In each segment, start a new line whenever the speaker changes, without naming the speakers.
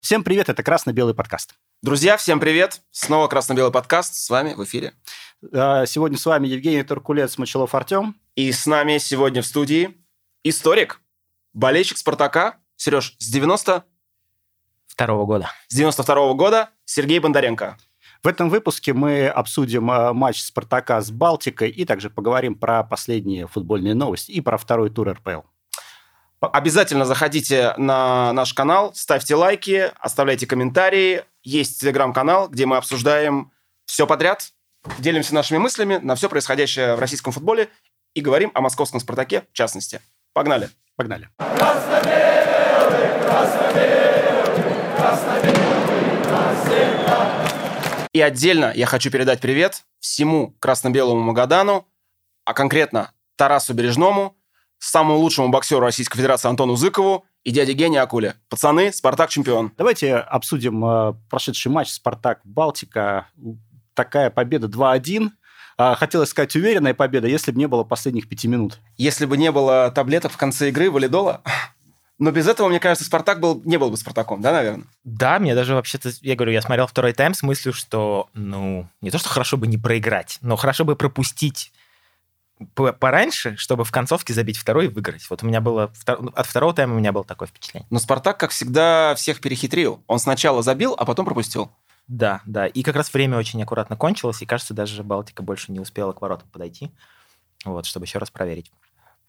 Всем привет, это «Красно-белый подкаст».
Друзья, всем привет! Снова «Красно-белый подкаст» с вами в эфире.
А, сегодня с вами Евгений Туркулец, Мочелов Артем.
И с нами сегодня в студии историк, болельщик «Спартака». Сереж, с 90...
Второго года.
С 92 -го года Сергей Бондаренко.
В этом выпуске мы обсудим а, матч «Спартака» с Балтикой и также поговорим про последние футбольные новости и про второй тур РПЛ.
Обязательно заходите на наш канал, ставьте лайки, оставляйте комментарии. Есть телеграм-канал, где мы обсуждаем все подряд, делимся нашими мыслями на все происходящее в российском футболе и говорим о московском «Спартаке» в частности. Погнали!
Погнали!
И отдельно я хочу передать привет всему красно-белому Магадану, а конкретно Тарасу Бережному – самому лучшему боксеру Российской Федерации Антону Зыкову и дяде Гене Акуле. Пацаны, Спартак чемпион.
Давайте обсудим э, прошедший матч Спартак-Балтика. Такая победа 2-1. А, хотелось сказать уверенная победа, если бы не было последних пяти минут.
Если бы не было таблеток в конце игры, валидола, но без этого, мне кажется, Спартак был, не был бы Спартаком, да, наверное?
Да, мне даже вообще-то, я говорю, я смотрел второй тайм с мыслью, что, ну, не то, что хорошо бы не проиграть, но хорошо бы пропустить пораньше, чтобы в концовке забить второй и выиграть. Вот у меня было... От второго тайма у меня было такое впечатление.
Но Спартак, как всегда, всех перехитрил. Он сначала забил, а потом пропустил.
Да, да. И как раз время очень аккуратно кончилось, и, кажется, даже Балтика больше не успела к воротам подойти, вот, чтобы еще раз проверить.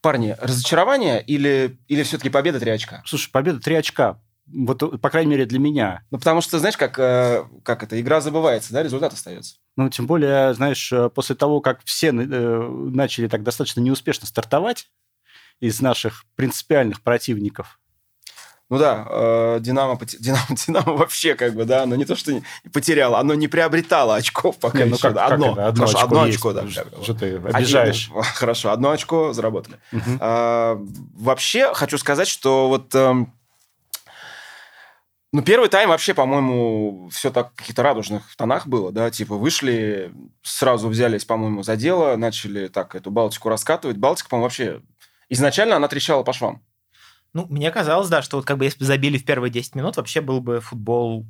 Парни, разочарование или, или все-таки победа 3 очка?
Слушай, победа 3 очка. Вот, по крайней мере, для меня.
Ну, потому что, знаешь, как, э, как это, игра забывается, да, результат остается.
Ну, тем более, знаешь, э, после того, как все э, начали так достаточно неуспешно стартовать из наших принципиальных противников,
ну да, Динамо, Динамо, Динамо вообще как бы, да, но не то, что не потеряло, оно не приобретало очков пока не, ну еще. Как, одно,
как одно,
хорошо,
очко,
одно
есть,
очко, да.
Что ты обижаешь?
Один, хорошо, одно очко заработали. Угу. А, вообще хочу сказать, что вот... Ну, первый тайм вообще, по-моему, все так в каких-то радужных тонах было, да, типа вышли, сразу взялись, по-моему, за дело, начали так эту Балтику раскатывать. Балтика, по-моему, вообще изначально она трещала по швам.
Ну, мне казалось, да, что вот как бы если бы забили в первые 10 минут, вообще был бы футбол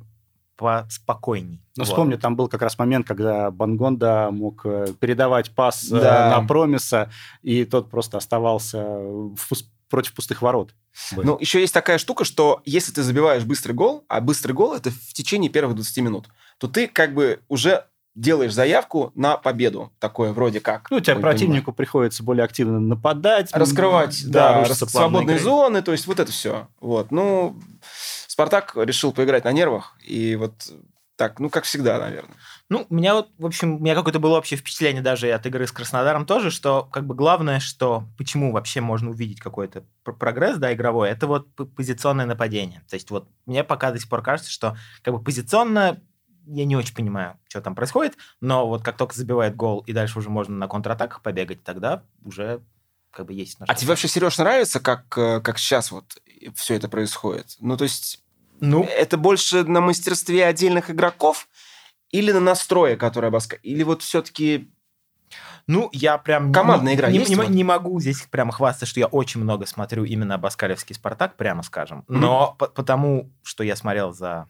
поспокойней.
Ну, вот. вспомню, там был как раз момент, когда Бангонда мог э, передавать пас э, да. на Промиса, и тот просто оставался в против пустых ворот.
Ну, еще есть такая штука, что если ты забиваешь быстрый гол, а быстрый гол это в течение первых 20 минут, то ты как бы уже делаешь заявку на победу, такое вроде как.
Ну, у тебя противнику понимаю. приходится более активно нападать.
Раскрывать, да, да свободные игры. зоны, то есть вот это все. Вот, ну, Спартак решил поиграть на нервах, и вот так, ну, как всегда, наверное.
Ну, у меня вот, в общем, у меня какое-то было общее впечатление даже от игры с Краснодаром тоже, что как бы главное, что почему вообще можно увидеть какой-то прогресс, да, игровой, это вот позиционное нападение. То есть вот мне пока до сих пор кажется, что как бы позиционно я не очень понимаю, что там происходит, но вот как только забивает гол и дальше уже можно на контратаках побегать, тогда уже как бы есть.
А тебе вообще, Сереж, нравится, как, э, как сейчас вот все это происходит? Ну, то есть ну, это больше на мастерстве отдельных игроков или на настрое, которое Баска? Или вот все-таки
ну, я прям...
Командная игра
не,
есть?
Не, не, не могу здесь прямо хвастаться, что я очень много смотрю именно Баскалевский «Спартак», прямо скажем. Но mm-hmm. по потому, что я смотрел за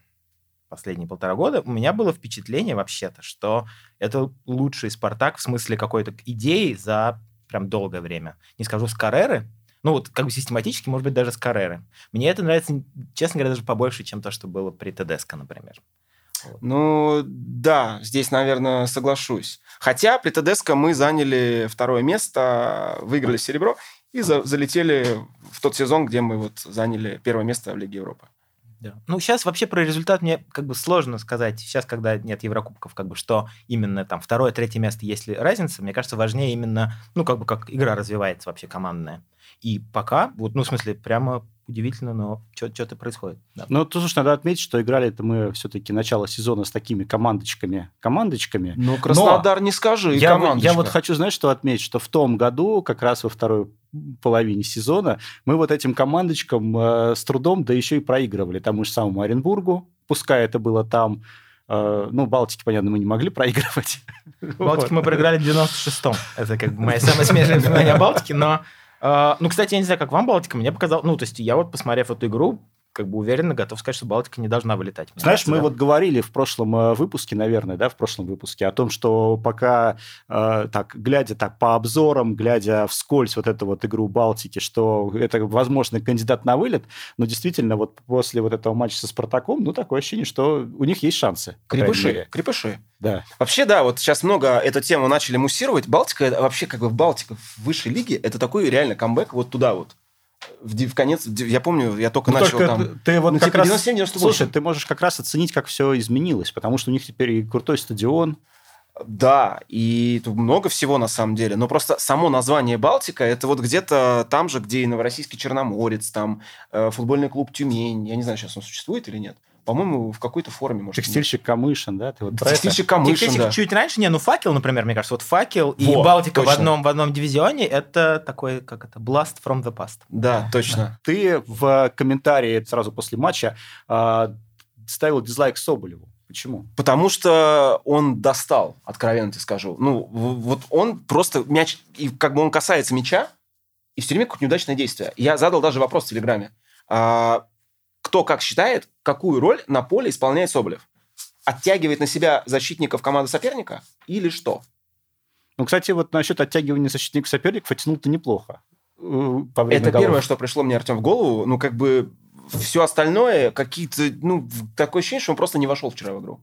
последние полтора года, у меня было впечатление вообще-то, что это лучший «Спартак» в смысле какой-то идеи за прям долгое время. Не скажу с Карреры, ну, вот как бы систематически, может быть, даже с Карреры. Мне это нравится, честно говоря, даже побольше, чем то, что было при ТДСК, например.
Ну, да, здесь, наверное, соглашусь. Хотя при ТДСК мы заняли второе место, выиграли серебро и за залетели в тот сезон, где мы вот заняли первое место в Лиге Европы.
Да. Ну, сейчас вообще про результат мне как бы сложно сказать. Сейчас, когда нет Еврокубков, как бы что именно там второе, третье место, есть ли разница, мне кажется, важнее именно, ну, как бы как игра развивается вообще командная. И пока, вот, ну, в смысле, прямо удивительно, но что-то происходит.
Да. Ну, тут уж надо отметить, что играли это мы все-таки начало сезона с такими командочками. Командочками.
Ну, Краснодар но не скажи,
я, я вот хочу, знаешь, что отметить, что в том году, как раз во второй половине сезона, мы вот этим командочкам э, с трудом, да еще и проигрывали тому же самому Оренбургу, пускай это было там, э, ну, Балтики, понятно, мы не могли проигрывать.
Балтики мы проиграли в 96-м. Это как бы моя самая смешная воспоминание о Балтике, но... Э, ну, кстати, я не знаю, как вам Балтика, мне показалось... Ну, то есть я вот, посмотрев эту игру, как бы уверенно готов сказать, что Балтика не должна вылетать. Мне
Знаешь,
кажется,
мы
да.
вот говорили в прошлом э, выпуске, наверное, да, в прошлом выпуске, о том, что пока, э, так, глядя так по обзорам, глядя вскользь вот эту вот игру Балтики, что это, возможно, кандидат на вылет, но действительно вот после вот этого матча со Спартаком, ну, такое ощущение, что у них есть шансы.
Крепыши, крепыши.
Да.
Вообще, да, вот сейчас много эту тему начали муссировать. Балтика, это вообще как бы Балтика в высшей лиге, это такой реально камбэк вот туда вот. В, в конец, я помню, я только
Ну,
начал
только
там...
ты вот
ну,
как
типа
раз...
97-98.
Слушай, ты можешь как раз оценить, как все изменилось, потому что у них теперь и крутой стадион.
Да, и тут много всего на самом деле. Но просто само название Балтика, это вот где-то там же, где и Новороссийский Черноморец, там э, футбольный клуб Тюмень. Я не знаю, сейчас он существует или нет. По-моему, в какой-то форме, может,
Текстильщик Камышин, да? Ты вот про это?
Текстильщик Камышин,
Текстильщик
да.
чуть раньше, не, ну факел, например, мне кажется, вот факел и
Во,
Балтика в одном, в одном дивизионе, это такой, как это, blast from the past.
Да, точно.
Ты в комментарии сразу после матча а, ставил дизлайк Соболеву. Почему?
Потому что он достал, откровенно тебе скажу. Ну, вот он просто мяч, и как бы он касается мяча, и все время какое-то неудачное действие. Я задал даже вопрос в Телеграме. А, кто как считает, какую роль на поле исполняет Соболев? Оттягивает на себя защитников команды соперника или что?
Ну, кстати, вот насчет оттягивания защитников соперников оттянул-то неплохо. э,
Это
голов.
первое, что пришло мне, Артем, в голову. Ну, как бы все остальное, какие-то... Ну, в- такое ощущение, что он просто не вошел вчера в игру.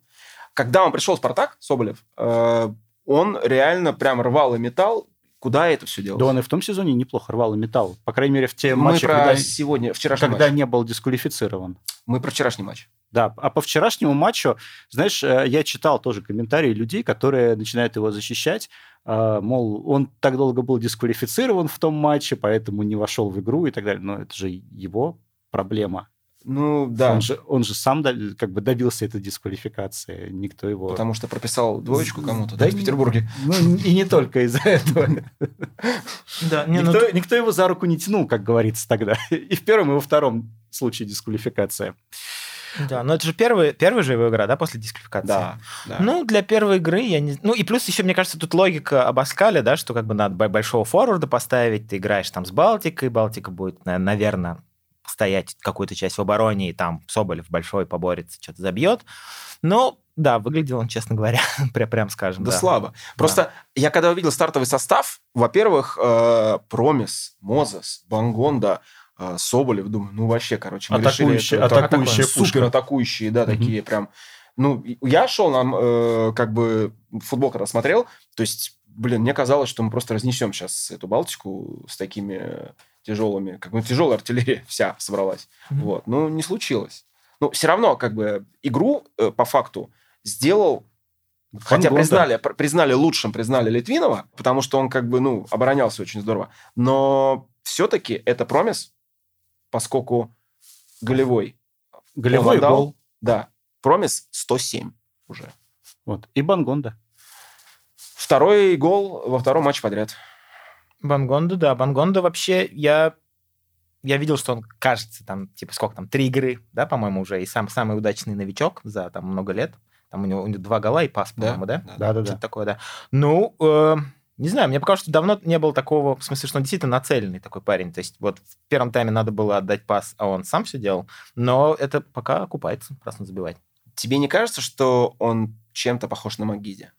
Когда он пришел Спартак, Соболев, э, он реально прям рвал и металл. Куда это все делалось?
Да он и в том сезоне неплохо рвал металл. По крайней мере, в те
Мы
матчи,
про
когда,
сегодня, вчерашний
когда
матч.
не был дисквалифицирован.
Мы про вчерашний матч.
Да, а по вчерашнему матчу, знаешь, э, я читал тоже комментарии людей, которые начинают его защищать, э, мол, он так долго был дисквалифицирован в том матче, поэтому не вошел в игру и так далее. Но это же его проблема.
Ну, да.
Он, же, он же сам как бы добился этой дисквалификации, никто его...
Потому что прописал двоечку кому-то
Да
да, в Петербурге.
Ну, и не только из-за этого.
Да, не, ну,
Никто, никто его за руку не тянул, как говорится тогда. И в первом, и во втором случае дисквалификация.
да, но это же первый, первая же его игра, да, после дисквалификации?
Да, да.
Ну, для первой игры я не... Ну, и плюс еще, мне кажется, тут логика об Аскале, да, что как бы надо большого форварда поставить, ты играешь там с Балтикой, Балтика будет, наверное, стоять какую-то часть в обороне, и там Соболев большой поборется, что-то забьет. Но, да, выглядел он, честно говоря, прям, прям скажем,
Да,
да.
слабо. Просто я когда увидел стартовый состав, во-первых, э, Промис, Мозес, Бангонда, э, Соболев, думаю, ну вообще, короче, мы
Атакующие-
решили... это-
атакующая
супер атакующие, да,
Мгм.
такие прям. Ну, я шел нам, э, как бы, футбол когда смотрел, то есть, блин, мне казалось, что мы просто разнесем сейчас эту Балтику с такими тяжелыми, как бы тяжелая артиллерия вся собралась.
Мгм.
Вот. Ну, не случилось. Ну, все равно, как бы, игру э, по факту сделал Хотя
Бангонда.
признали, пр- признали лучшим, признали Литвинова, потому что он как бы, ну, оборонялся очень здорово. Но все-таки это промис, поскольку голевой.
Голевой
он отдал.
гол.
Да, промис 107 уже.
Вот. И Бангонда.
Второй гол во втором матче подряд.
Бангонда, да. Бангонда вообще, я, я видел, что он, кажется, там, типа, сколько там, три игры, да, по-моему, уже, и сам самый удачный новичок за там много лет. Там у него, у него два гола и пас, по-моему, да?
Да-да-да.
Что-то такое, да. Ну, э, не знаю, мне показалось, что давно не было такого, в смысле, что он действительно нацеленный такой парень. То есть вот в первом тайме надо было отдать пас, а он сам все делал. Но это пока окупается, раз он забивает.
Тебе не кажется, что он чем-то похож на Магиди?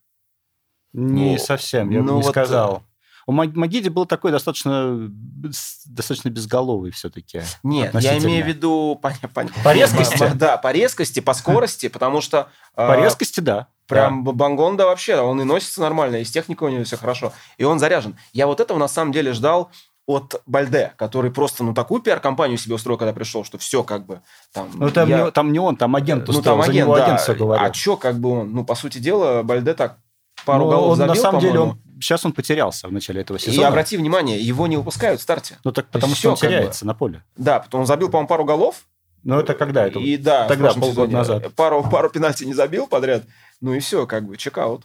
Не
Ну,
совсем, я бы
ну
не
вот,
сказал. У Маг- Магиди был такой достаточно, без- достаточно безголовый все-таки.
Нет, я имею в виду... По, по-
По резкости?
Да, по резкости, по скорости, потому что...
По
э,
резкости, да.
Прям Бангонда вообще, он и носится нормально, и с техникой у него все хорошо, и он заряжен. Я вот этого на самом деле ждал от Бальде, который просто, ну, такую пиар-компанию себе устроил, когда пришел, что все как бы там...
Ну, там,
я-
не, там не он, там агент
ну,
устроил,
там
за
агент,
него
да.
агент все говорил.
А что, как бы он, ну, по сути дела, Бальде так пару голов
он,
забил,
на самом деле, он, сейчас он потерялся в начале этого
И
сезона.
обрати внимание, его не выпускают в старте.
Ну, так
То
потому что он
как бы.
теряется на поле.
Да, потом он забил, по-моему, пару голов.
Ну, это когда? Это...
И да,
тогда, полгода назад.
Пару, пару пенальти не забил подряд. Ну и все, как бы, чекаут.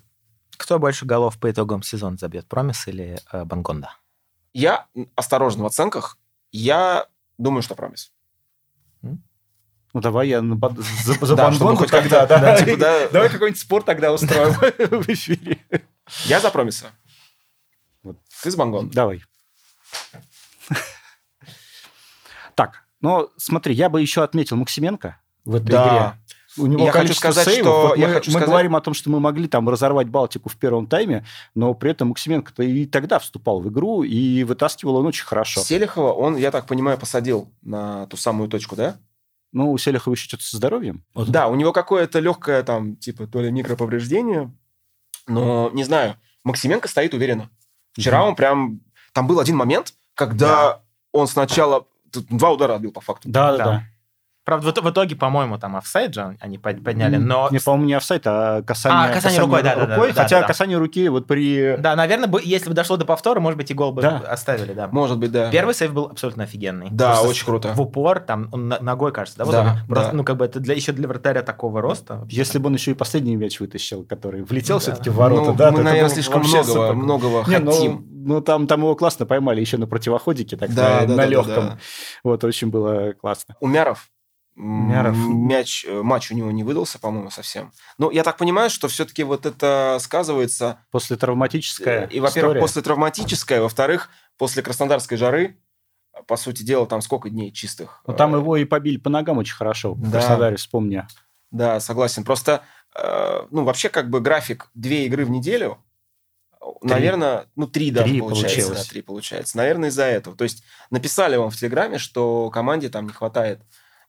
Кто больше голов по итогам сезона забьет, Промис или э, Бангонда?
Я осторожен в оценках. Я думаю, что промис.
Ну, давай я на бан- за, за
Да, чтобы
Бангонду
хоть как-то,
да.
типа, да.
Давай какой-нибудь спор тогда устроим в эфире.
Я за промиса. Ты с Бангон.
Давай. Так, Но смотри, я бы еще отметил Максименко в этой игре. У него
Я хочу сказать,
сейвов.
что-
Вот
я
мы
хочу
мы
сказать-
говорим о том, что мы могли там разорвать Балтику в первом тайме, но при этом Максименко-то и тогда вступал в игру, и вытаскивал он очень хорошо.
Селихова он, я так понимаю, посадил на ту самую точку, да?
Ну, у Селихова еще что-то со здоровьем. Вот.
Да, у него какое-то легкое там, типа, то ли микроповреждение, но, не знаю, Максименко стоит уверенно. Вчера
Мгм.
он прям... Там был один момент, когда он сначала... тут Два удара отбил, по факту.
Да, да,
Да.
да.
Правда, в, ит- в итоге, по-моему, там офсайд же они под- подняли, но...
Не, по-моему, не офсайт, а касание,
А, касание рукой, да, да, да,
рукой.
да,
Хотя
да.
касание руки вот при...
Да, наверное, бы- если бы дошло до повтора, может быть, и гол бы
Да.
оставили, да.
Может быть, да.
Первый сейв был абсолютно офигенный.
Да,
Просто
очень круто.
В упор, там, он ногой, кажется, да? вот
Да,
он просто,
да.
ну, как бы это для, еще для вратаря такого роста. вообще.
Если бы он еще и последний мяч вытащил, который влетел
Да.
все-таки в ворота,
Ну,
да,
мы, наверное, слишком многого,
супер.
многого
Не, ну,
хотим.
ну, там, там его классно поймали еще на противоходике, так
Да,
на,
да,
на
да, да,
легком.
да.
Вот, очень было классно.
Умяров. М,
Умяров.
Мяч, э, матч у него не выдался, по-моему, совсем. Но я так понимаю, что все-таки вот это сказывается
После травматическая
И, во-первых, после травматической, во-вторых, после краснодарской жары, по сути дела, там сколько дней чистых?
Ну, там
Э,
его и побили по ногам очень хорошо. В
Да.
Краснодаре, вспомни.
Да, согласен. Просто, э, ну, вообще, как бы график две игры в неделю, наверное, ну, три даже
Три
получается.
получилось.
Да, три получается. Наверное, из-за этого. То есть написали вам в Телеграме, что команде там не хватает,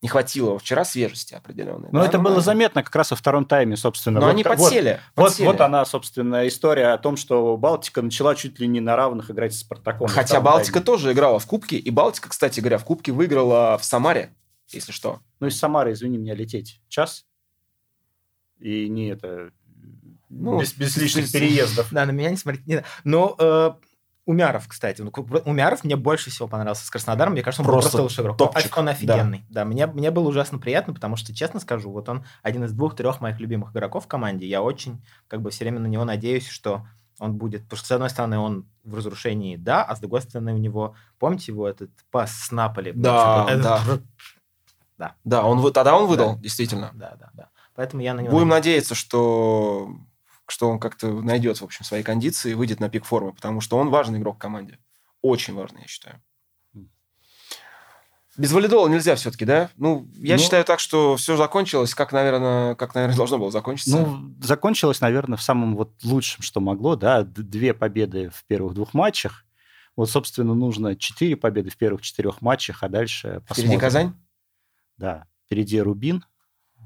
не хватило вчера свежести определенной.
Но
Да,
это
ну,
было
да.
заметно как раз во втором тайме, собственно.
Но
Вот
они
ка- вот-
подсели.
Вот,
подсели.
вот она, собственно, история о том, что Балтика начала чуть ли не на равных играть с Спартаком.
Хотя Балтика
тайме.
тоже играла в Кубке. И Балтика, кстати говоря, в Кубке выиграла в Самаре, если что.
Ну, из Самары, извини меня, лететь час. И не это...
Ну,
без, без лишних
без-
переездов.
Да, на меня не смотрите. не надо. Но э, Умяров, кстати. ну, Умяров мне больше всего понравился с Краснодаром. Мне кажется, он был
Просто
просто лучший игрок.
топчик.
Он, офигенный. Да, мне, мне было ужасно приятно, потому что, честно скажу, вот он один из двух-трех моих любимых игроков в команде. Я очень, как бы, все время на него надеюсь, что он будет. Потому что, с одной стороны, он в разрушении, да, а с другой стороны, у него, помните его этот пас с Наполи?
Да,
Это-
да.
Да,
Да, он, тогда он выдал,
Да.
действительно.
да, да, да. Поэтому я на него
Будем
надеюсь.
надеяться, что, что он как-то найдет, в общем, свои кондиции и выйдет на пик формы, потому что он важный игрок в команде. Очень важный, я считаю. Без валидола нельзя все-таки, да? Ну, я
Ну-
считаю так, что все закончилось, как, наверное, как, наверное, должно было закончиться.
Ну, закончилось, наверное, в самом вот лучшем, что могло, да, две победы в первых двух матчах. Вот, собственно, нужно четыре победы в первых четырех матчах, а дальше
Впереди
посмотрим.
Казань.
Да, впереди Рубин.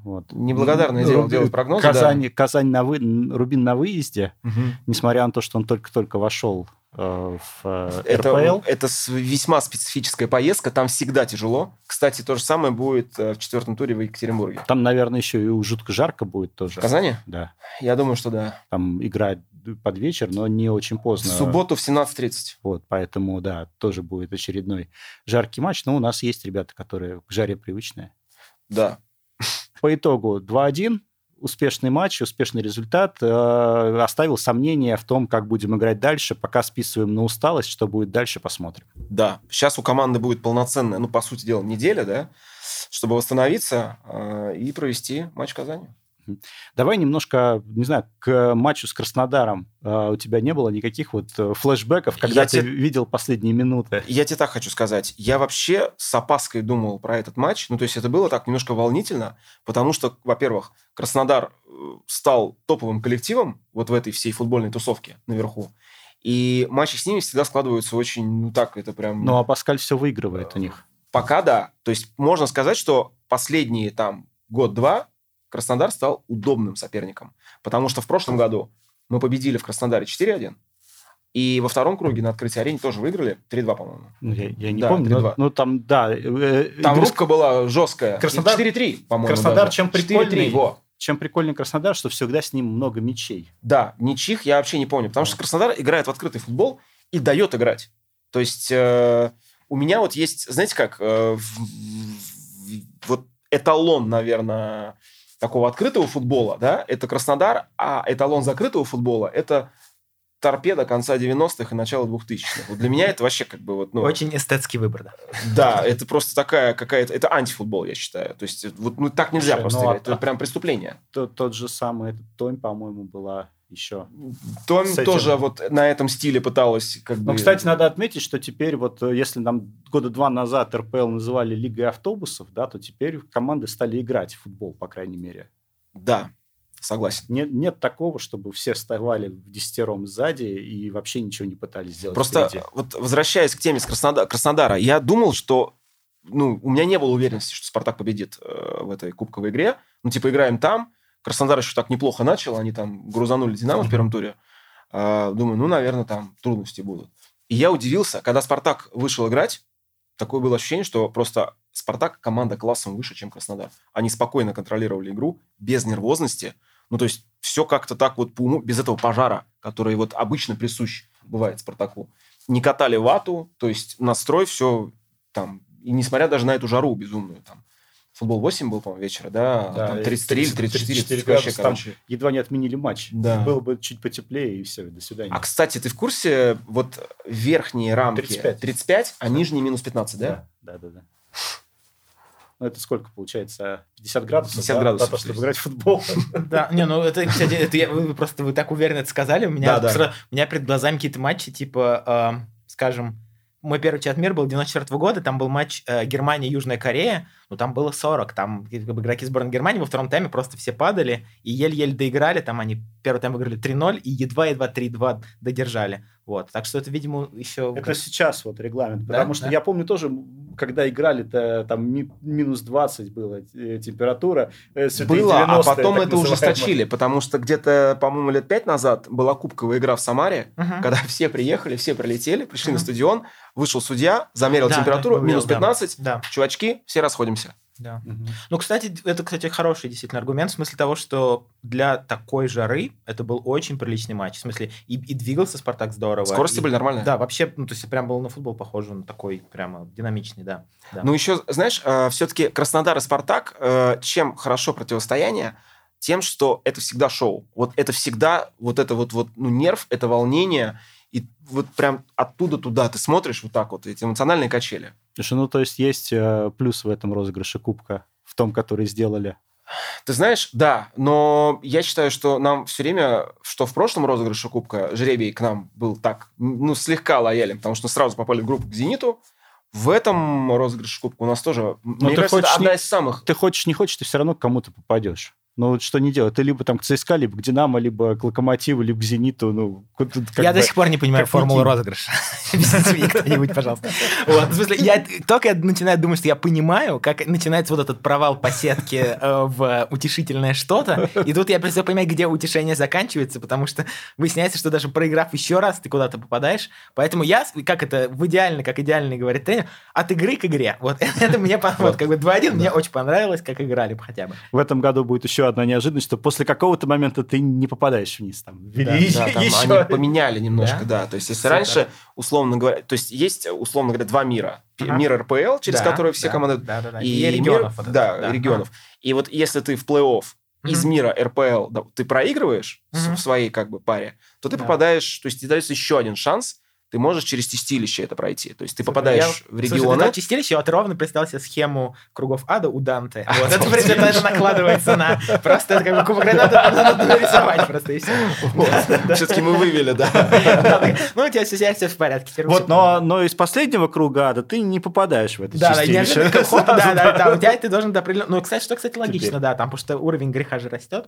Вот.
Неблагодарное
Ну,
дело
Рубин-
делать прогнозы, да.
Казань, Казань на вы... Рубин на выезде,
Мгм.
несмотря на то, что он только-только вошел э, в э,
Это,
РПЛ.
это весьма специфическая поездка, там всегда тяжело. Кстати, то же самое будет э, в четвертом туре в Екатеринбурге.
Там, наверное, еще и жутко жарко будет тоже.
В Казани?
Да.
Я думаю, что да.
Там игра под вечер, но не очень
В
поздно.
субботу в 17.30.
Вот, поэтому, да, тоже будет очередной жаркий матч. Но у нас есть ребята, которые к жаре привычные.
Да.
По итогу 2-1. Успешный матч, успешный результат. Э, оставил сомнения в том, как будем играть дальше. Пока списываем на усталость. Что будет дальше, посмотрим.
Да, сейчас у команды будет полноценная, ну, по сути дела, неделя, да, чтобы восстановиться э, и провести матч в Казани.
Давай немножко, не знаю, к матчу с Краснодаром. Э, у тебя не было никаких вот э, флешбеков, когда
Я
ты
те-
видел последние минуты?
Я тебе так хочу сказать. Я вообще с опаской думал про этот матч. Ну, то есть это было так немножко волнительно, потому что, во-первых, Краснодар э, стал топовым коллективом вот в этой всей футбольной тусовке наверху. И матчи с ними всегда складываются очень, ну так, это прям...
Ну, а Паскаль все выигрывает у них.
Пока да. То есть можно сказать, что последние там год-два Краснодар стал удобным соперником. Потому что в прошлом году мы победили в Краснодаре 4-1. И во втором круге на открытии арене тоже выиграли 3-2, по-моему.
Ну, я, я не
Да,
помню, но,
3-2.
ну, там, да. э,
Там
игры
рубка была жесткая.
Краснодар-
4-3, по-моему.
Краснодар
даже.
чем
4-3,
прикольный.
во.
Чем прикольный Краснодар, что всегда с ним много мячей.
Да, ничьих я вообще не помню. Потому что Краснодар играет в открытый футбол и дает играть. То есть э, у меня вот есть, знаете как, э, в- в- вот эталон, наверное, такого открытого футбола, да, это Краснодар, а эталон закрытого футбола – это торпеда конца 90-х и начала 2000-х. Вот для меня это вообще как бы вот... Ну,
Очень эстетский выбор, да.
Да, это просто такая какая-то... Это антифутбол, я считаю. То есть вот ну, так нельзя
Слушай,
просто
ну, а-.
Это прям преступление.
Тот, тот же самый этот Тонь, по-моему, была еще.
Том тоже вот на этом стиле пыталась как бы...
Но, кстати, надо отметить, что теперь вот э, если нам года два назад РПЛ называли Лигой автобусов, да, то теперь команды стали играть в футбол, по крайней мере.
Да, согласен.
Нет, нет такого, чтобы все вставали в десятером сзади и вообще ничего не пытались сделать
Просто
впереди.
вот возвращаясь к теме с Краснода- Краснодара, я думал, что ну, у меня не было уверенности, что Спартак победит э, в этой кубковой игре. Ну, типа, играем там. Краснодар еще так неплохо начал, они там грузанули Динамо в первом туре. А, думаю, ну, наверное, там трудности будут. И я удивился, когда Спартак вышел играть, такое было ощущение, что просто Спартак команда классом выше, чем Краснодар. Они спокойно контролировали игру, без нервозности. Ну, то есть, все как-то так вот по уму, без этого пожара, который вот обычно присущ бывает Спартаку. Не катали вату, то есть настрой все там, и несмотря даже на эту жару безумную, там, футбол 8 был, по-моему, вечера, да,
Да,
там
и
33 или 34,
34
вообще,
там
короче.
Едва не отменили матч.
Да.
Было бы чуть потеплее, и все, до свидания.
А, кстати, ты в курсе, вот верхние рамки
35.
35, а нижние минус 15, да?
Да, да, да. Ну, это сколько получается? 50 градусов?
50
да,
градусов,
За то, чтобы играть в футбол.
Да, не, ну это, кстати, это я- вы просто вы так уверенно это сказали, у меня,
Да, да.
у меня перед глазами какие-то матчи, типа, эм, скажем, мой первый чемпионат мира был 94 года, там был матч э, Германия-Южная Корея, ну там было 40, там как бы, игроки сборной Германии во втором тайме просто все падали и еле-еле доиграли, там они первый тайм выиграли 3-0 и едва-едва 3-2 додержали. Вот, так что это, видимо, еще...
Это сейчас вот регламент.
Да,
Потому что
да.
я помню тоже, когда играли-то, там ми- минус 20 была э, температура. э, святые
Было, а
90-е,
потом это
называемые.
ужесточили, потому что где-то, по-моему, лет пять назад была кубковая игра в Самаре,
Мгм.
когда все приехали, все прилетели, пришли на
Мгм.
стадион, вышел судья, замерил
Да,
температуру,
да,
минус
да.
15,
Да,
чувачки, все расходимся.
Да.
Мгм.
Ну, кстати, это, кстати, хороший действительно аргумент в смысле того, что для такой жары это был очень приличный матч. В смысле, и, и двигался Спартак здорово.
Скорости
и-
были нормальные.
Да, вообще, ну, то есть прям был на футбол похож, он такой прямо динамичный, да. да.
Ну, еще, знаешь, все-таки Краснодар и Спартак, э, чем хорошо противостояние, тем, что это всегда шоу. Вот это всегда вот это вот, вот ну, нерв, это волнение, и вот прям оттуда туда ты смотришь вот так вот, эти эмоциональные качели.
Слушай, ну то есть есть э, плюс в этом розыгрыше кубка, в том, который сделали.
Ты знаешь, да, но я считаю, что нам все время, что в прошлом розыгрыше Кубка жребий к нам был так, ну, слегка лоялен, потому что сразу попали в группу к «Зениту». В этом розыгрыше Кубка у нас тоже, мне
ты
кажется, это
хочешь
одна
не-
из самых...
Ты хочешь, не хочешь, ты все равно к кому-то попадешь. Ну что не делать? Ты либо там к ЦСКА, либо к Динамо, либо к Локомотиву, либо к Зениту. Ну,
я
бы-
до сих пор не понимаю формулу розыгрыша. Объясните мне кто-нибудь, пожалуйста. Вот, в смысле, я только я начинаю думать, что я понимаю, как начинается вот этот провал по сетке э, в утешительное что-то, и тут я перестаю понимать, где утешение заканчивается, потому что выясняется, что даже проиграв еще раз, ты куда-то попадаешь. Поэтому я, как это, в идеально, как идеальный говорит тренер, от игры к игре. Вот это мне, вот как бы 2-1 мне очень понравилось, как играли бы хотя бы.
В этом году будет еще одна неожиданность, что после какого-то момента ты не попадаешь вниз. Там,
Да,
ввели
Да, там
еще-
они поменяли немножко,
Да?
да. То есть, если
Супер.
раньше, условно говоря, то есть есть, условно говоря, два мира.
Ага.
Мир РПЛ, через
Да,
который все
да,
команды...
да, да, да.
И,
И регионов
мир-
вот это,
да,
да.
регионов. И вот если ты в плей-офф из
Мгм.
мира РПЛ да, ты проигрываешь
Мгм.
в своей как бы паре, то ты
Да.
попадаешь, то есть тебе дается еще один шанс, ты можешь через чистилище это пройти. То есть ты попадаешь
Я-
в
Слушай,
регионы.
ты чистилище, вот ровно представил себе схему кругов ада у Данте. Вот, это, принципе, это накладывается на... Просто это как бы кубок надо, надо нарисовать просто и все.
Все-таки мы вывели, да.
Ну, у тебя все, все в порядке.
Вот, но, но из последнего круга ада ты не попадаешь в это
Да, да,
чистилище.
хоп, да, да, да, у тебя ты должен до определенного... Ну, кстати, что, кстати, логично,
Теперь.
да, там, потому что уровень греха же растет.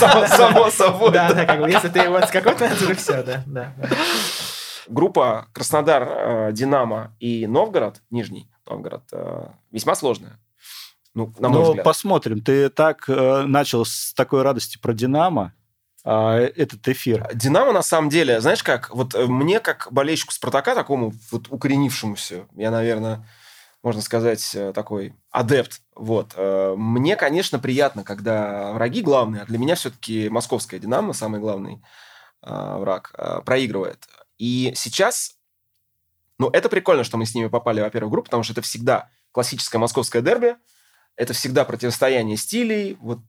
Само само собой.
Да, да, как бы, если ты вот с какой-то, это уже все, да, да.
Группа Краснодар, э, Динамо и Новгород, Нижний Новгород, э, весьма сложная. Ну, на мой
Ну,
взгляд.
посмотрим. Ты так э, начал с такой радости про Динамо, а, этот эфир.
Динамо, на самом деле, знаешь как, вот мне, как болельщику Спартака, такому вот укоренившемуся, я, наверное, можно сказать, такой адепт, вот, мне, конечно, приятно, когда враги главные, а для меня все-таки московская Динамо, самый главный враг, проигрывает. И сейчас, ну, это прикольно, что мы с ними попали, во-первых, в группу, потому что это всегда классическое московское дерби, это всегда противостояние стилей, вот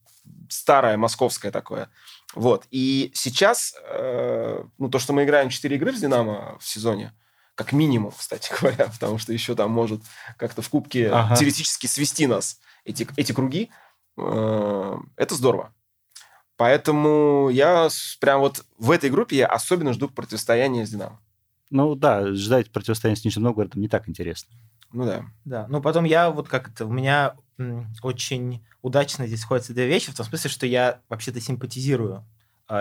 старое московское такое. Вот. И сейчас, э, ну, то, что мы играем 4 игры в «Динамо» в сезоне, как минимум, кстати говоря, потому что еще там может как-то в кубке
Ага.
теоретически свести нас эти, эти круги, э, это здорово. Поэтому я прям вот в этой группе я особенно жду противостояния с Динамо.
Ну да, ждать противостояния с Нижним Новгородом не так интересно.
Ну да.
Да, ну потом я вот как это, у меня очень удачно здесь сходятся две вещи, в том смысле, что я вообще-то симпатизирую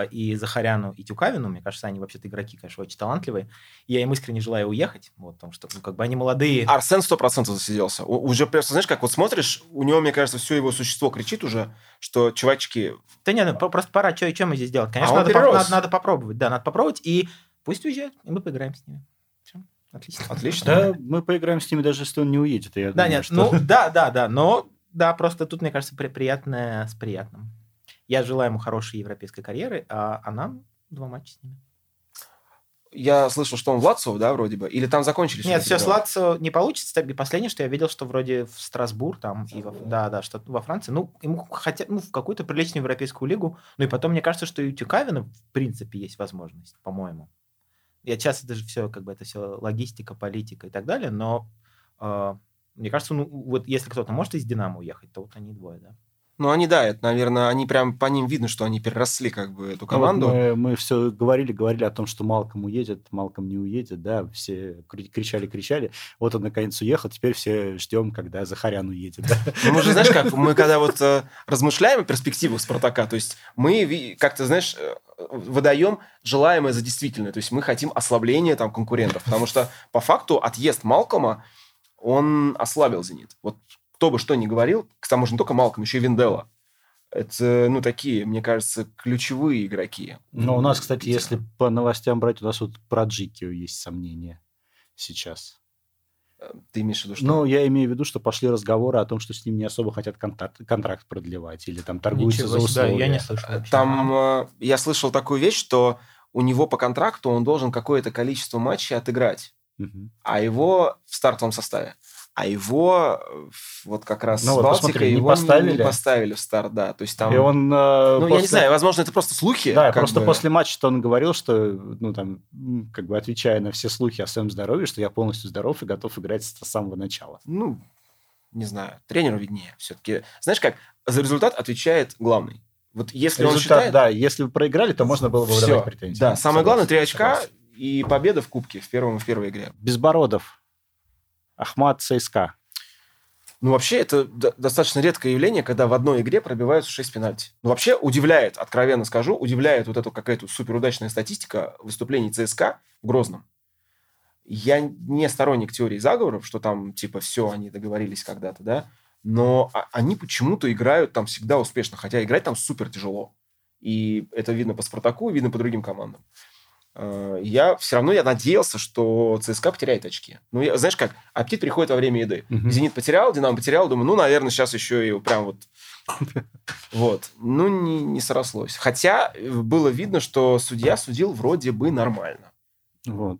и Захаряну, и Тюкавину, мне кажется, они вообще-то игроки, конечно, очень талантливые, и я им искренне желаю уехать, вот, потому что, ну, как бы они молодые.
Арсен сто процентов засиделся. У- уже просто, знаешь, как вот смотришь, у него, мне кажется, все его существо кричит уже, что чувачки,
Да нет, ну, по- просто пора, что мы здесь делать? Конечно,
А
надо,
перерос.
надо, надо попробовать, да, надо попробовать, и пусть уезжают, и мы поиграем с ними. Все, отлично.
отлично.
Да, мы поиграем с ними, даже если он не уедет. Я
Да,
думаю,
нет,
что-
ну, да, да, да, но, да, просто тут, мне кажется, при- приятное с приятным. Я желаю ему хорошей европейской карьеры, а, а нам два матча с ними.
Я слышал, что он в Лацо, да, вроде бы, или там закончились?
Нет, все с? Лацио не получится. И Последнее, что я видел, что вроде в Страсбург там, и во, да, да, что во Франции, ну, ему хотят, ну, в какую-то приличную европейскую лигу. Ну, и потом, мне кажется, что и у Тюкавина, в принципе, есть возможность, по-моему. Я часто даже все, как бы, это все логистика, политика и так далее, но э, мне кажется, ну, вот если кто-то может из Динамо уехать, то вот они двое, да.
Ну, они, да, это, наверное, они прям по ним видно, что они переросли как бы эту
Ну, вот
команду.
мы, все говорили, говорили о том, что Малком уедет, Малком не уедет, да, все кри- кричали, кричали. Вот он наконец уехал, теперь все ждем, когда Захарян уедет. да.
Ну, мы же, знаешь, как мы когда вот э, размышляем о перспективах Спартака, то есть мы как-то, знаешь, э, выдаем желаемое за действительное. То есть мы хотим ослабления там конкурентов. Потому что по факту отъезд Малкома, он ослабил «Зенит». Вот кто бы что ни говорил, к тому же не только Малком, еще и Виндела. Это, ну, такие, мне кажется, ключевые игроки.
Но у нас, кстати, если по новостям брать, у нас вот про Джикио есть сомнения сейчас.
Ты имеешь в виду, что...
Ну, я имею в виду, что пошли разговоры о том, что с ним не особо хотят контракт, контракт продлевать или там торгуются за
себе, да,
условия.
я не слышал вообще.
Там э, я слышал такую вещь, что у него по контракту он должен какое-то количество матчей отыграть.
Мгм.
а его в стартовом составе. А его э, вот как раз
Ну
с
вот,
Балтикой
посмотри, не
его
поставили.
не поставили в старт, да. То есть там...
И он... э,
ну, я не
после-
знаю, возможно, это просто слухи.
Да, просто
бы.
после матча он говорил, что, ну, там, как бы отвечая на все слухи о своем здоровье, что я полностью здоров и готов играть с самого начала.
Ну, не знаю, тренеру виднее все-таки. Знаешь как, за результат отвечает главный. Вот если он
Результат,
считает...
да, если бы проиграли, то можно было бы выдавать претензии.
Да, самое главное, три
Согласен,
очка
согласен.
и победа в Кубке в, первом, в первой игре.
Безбородов. Ахмат ЦСКА.
Ну, вообще, это до- достаточно редкое явление, когда в одной игре пробиваются 6 пенальти. Ну, вообще, удивляет, откровенно скажу, удивляет вот эта какая-то суперудачная статистика выступлений ЦСКА в Грозном. Я не сторонник теории заговоров, что там, типа, все, они договорились когда-то, да, но а- они почему-то играют там всегда успешно, хотя играть там супер тяжело. И это видно по Спартаку, видно по другим командам. Э, Я все равно я надеялся, что ЦСКА потеряет очки. Ну, я- знаешь как, аппетит приходит во время еды.
Мгм.
Зенит потерял, Динамо потерял, думаю, ну, наверное, сейчас еще и прям вот... Вот. Ну, не, не срослось. Хотя э, было видно, что судья судил вроде бы нормально.
Вот.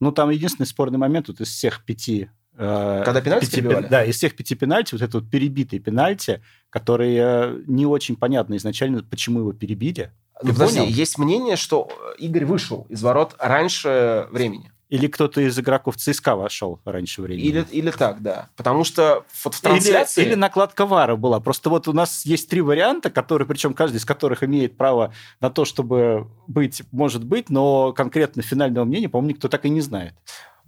Ну, там единственный спорный момент вот из всех пяти... э,
Когда пенальти
пяти
перебивали?
Да, из всех пяти пенальти, вот этот вот перебитый пенальти, который не очень понятно изначально, почему его перебили.
Ну,
Ты
подожди,
понял?
есть мнение, что э, Игорь вышел из ворот раньше времени.
Или кто-то из игроков ЦСКА вошел раньше времени.
Или, или так, да. Потому что вот в
Или-
трансляции...
Или, накладка вара была. Просто вот у нас есть три варианта, которые, причем каждый из которых имеет право на то, чтобы быть, может быть, но конкретно финального мнения, по-моему, никто так и не знает.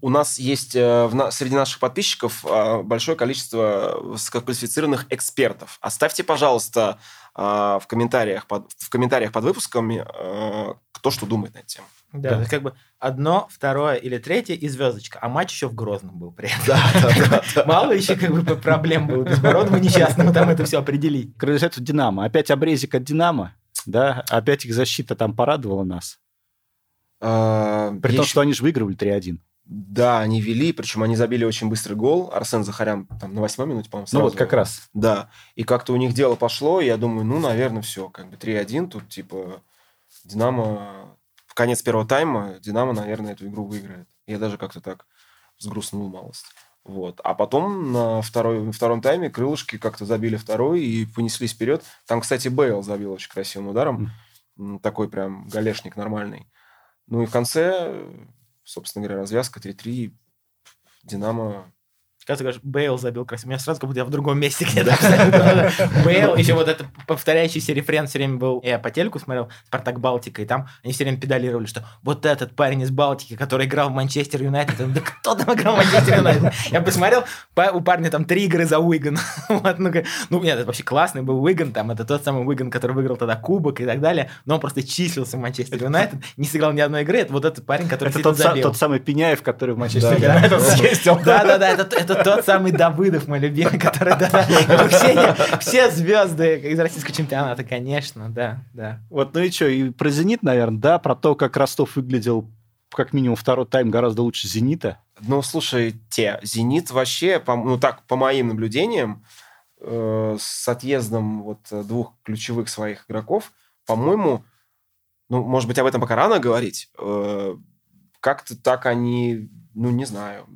У нас есть э, в на- среди наших подписчиков э, большое количество высококвалифицированных экспертов. Оставьте, пожалуйста, в комментариях под, в комментариях под выпусками, э, кто что думает на эту тему.
Да,
Да.
то есть как бы одно, второе или третье и звездочка. А матч еще в Грозном был при этом.
да, да.
Мало еще как бы проблем было безбородому несчастному там это все определить.
К результату Динамо. Опять обрезик от Динамо, да, опять их защита там порадовала нас.
Э,
При том, что они же выигрывали 3-1.
Да, они вели, причем они забили очень быстрый гол. Арсен Захарян там на восьмой минуте, по-моему,
Ну
сразу.
вот как раз.
Да. И как-то у них дело пошло, и я думаю, ну, наверное, все. Как бы 3-1, тут типа Динамо... В конец первого тайма Динамо, наверное, эту игру выиграет. Я даже как-то так взгрустнул малость. Вот. А потом на второй, на втором тайме крылышки как-то забили второй и понеслись вперед. Там, кстати, Бейл забил очень красивым ударом. М, Такой прям галешник нормальный. Ну и в конце, собственно говоря, развязка 3-3. Динамо
Когда ты говоришь, Бейл забил красиво, у меня сразу как будто я в другом месте где-то. Бейл, еще вот это повторяющийся рефрен все время был. Я по телеку смотрел Спартак Балтика, и там они все время педалировали, что вот этот парень из Балтики, который играл в Манчестер Юнайтед, да кто там играл в Манчестер Юнайтед? Я посмотрел, у парня там три игры за Уиган. Ну, ну, нет, это вообще классный был Уиган, там это тот самый Уиган, который выиграл тогда кубок и так далее, но он просто числился в Манчестер Юнайтед, не сыграл ни одной игры, это вот этот парень, который
это тот самый Пеняев, который в Манчестер
Юнайтед съездил. Да-да-да, это тот самый Давыдов, мой любимый, который, да, все, все звезды из российского чемпионата, конечно, да, да.
Вот, ну и что, и про «Зенит», наверное, да, про то, как Ростов выглядел как минимум второй тайм гораздо лучше «Зенита».
Ну, слушайте, «Зенит» вообще, по, ну так, по моим наблюдениям, э, с отъездом вот двух ключевых своих игроков, по-моему, ну, может быть, об этом пока рано говорить, э, как-то так они, ну, не знаю,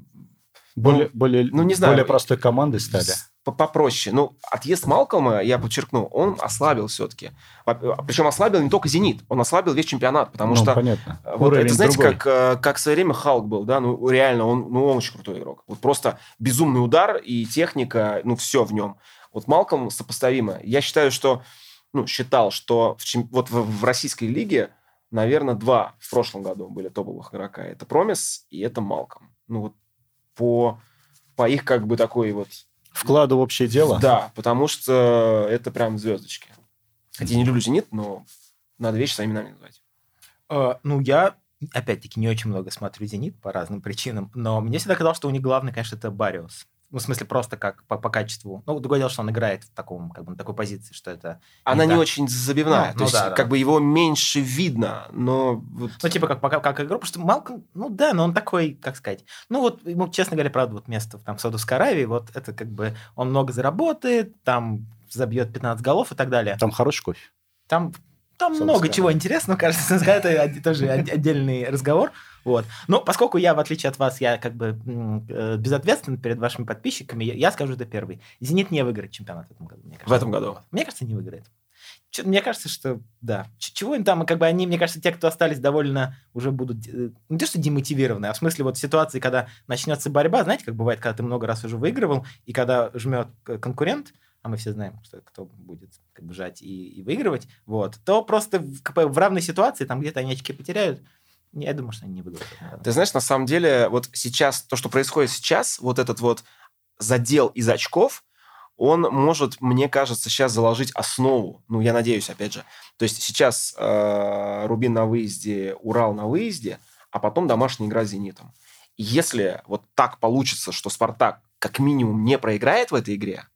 более, ну, более, ну, не знаю, более простой командой стали.
Попроще. Ну, отъезд Малкома, я подчеркну, он ослабил все-таки. Причем ослабил не только «Зенит», он ослабил весь чемпионат, потому ну, что...
понятно.
Вот это, знаете, как, э, как в свое время Халк был, да? Ну, реально, он, ну, он очень крутой игрок. Вот просто безумный удар и техника, ну, все в нем. Вот Малком сопоставимо. Я считаю, что... Ну, считал, что в, вот в, в российской лиге, наверное, два в прошлом году были топовых игрока. Это Промис и это Малком. Ну, вот по, по их как бы такой вот...
Вкладу в общее дело?
Да, потому что это прям звездочки. Хотя я не люблю «Зенит», но надо вещи своими именами называть.
Uh, ну, я, опять-таки, не очень много смотрю «Зенит» по разным причинам, но мне всегда казалось, что у них главный, конечно, это Бариус. Ну, в смысле, просто как по, по качеству. Ну, другое дело, что он играет в таком, как бы, на такой позиции, что это...
Она не, не очень забивная. Ну, то ну, есть, да, как да. бы его меньше видно, но... Вот...
Ну, типа, как, как, как игру, потому что Малком, ну да, но он такой, как сказать... Ну, вот, ему, честно говоря, правда, вот место там, в Саудовской Аравии, вот это как бы... Он много заработает, там забьет 15 голов и так далее.
Там хороший кофе.
Там, там много чего интересного, кажется, это тоже отдельный разговор. Вот. Но поскольку я, в отличие от вас, я как бы э, безответственен перед вашими подписчиками, я, я скажу это первый. «Зенит» не выиграет чемпионат в этом году. Мне кажется.
В этом году?
Мне кажется, не выиграет. Мне кажется, что да. Чего им там, как бы они, мне кажется, те, кто остались, довольно уже будут э, не то что демотивированы, а в смысле вот ситуации, когда начнется борьба, знаете, как бывает, когда ты много раз уже выигрывал, и когда жмет конкурент, а мы все знаем, что кто будет как бы жать и, и выигрывать, вот, то просто в, в равной ситуации, там где-то они очки потеряют, я думаю, что они не выиграют.
Ты знаешь, на самом деле, вот сейчас, то, что происходит сейчас, вот этот вот задел из очков, он может, мне кажется, сейчас заложить основу. Ну, я надеюсь, опять же. То есть сейчас э, Рубин на выезде, Урал на выезде, а потом домашняя игра с «Зенитом». Если вот так получится, что «Спартак» как минимум не проиграет в этой игре,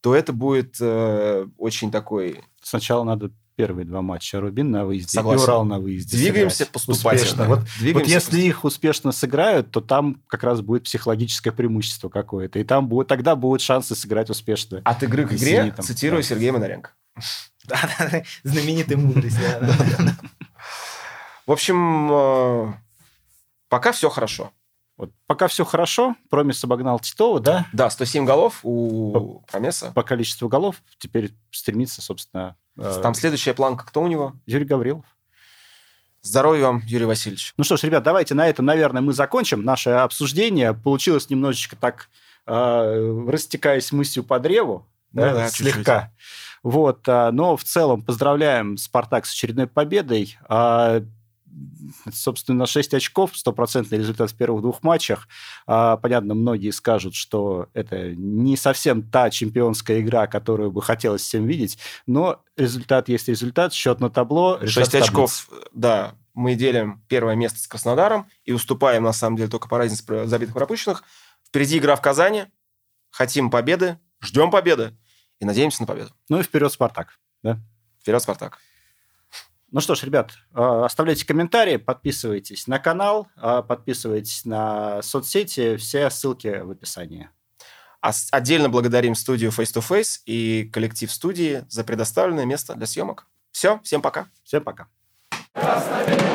то это будет э, очень такой...
Сначала надо первые два матча Рубин на выезде Согласен. и Урал на выезде.
Двигаемся сыграть. поступательно.
Вот, Двигаемся вот если их успешно сыграют, то там как раз будет психологическое преимущество какое-то. И там будет, тогда будут шансы сыграть успешно.
От игры к игре Зенитом. цитирую да. Сергея Монаренко.
Знаменитый мудрость.
В общем, э, пока все хорошо.
Вот пока все хорошо, Промис обогнал Титова, да?
Да, 107 голов у по, Промеса.
По количеству голов теперь стремится, собственно...
Э, Там следующая планка кто у него?
Юрий Гаврилов.
Здоровья вам, Юрий Васильевич.
Ну что ж, ребят, давайте на этом, наверное, мы закончим наше обсуждение. Получилось немножечко так, э, растекаясь мыслью по древу, ну, да, да, слегка. Чуть-чуть. Вот, э, но в целом поздравляем Спартак с очередной победой. Собственно, 6 очков, стопроцентный результат в первых двух матчах. А, понятно, многие скажут, что это не совсем та чемпионская игра, которую бы хотелось всем видеть, но результат есть результат, счет на табло.
6 очков, да, мы делим первое место с Краснодаром и уступаем, на самом деле, только по разнице забитых пропущенных. Впереди игра в Казани. Хотим победы, ждем победы и надеемся на победу.
Ну и вперед, Спартак. Да?
Вперед, Спартак.
Ну что ж, ребят, а, оставляйте комментарии, подписывайтесь на канал, а, подписывайтесь на соцсети, все ссылки в описании.
Отдельно благодарим студию Face to Face и коллектив студии за предоставленное место для съемок. Все, всем пока.
Всем пока. Красноверный,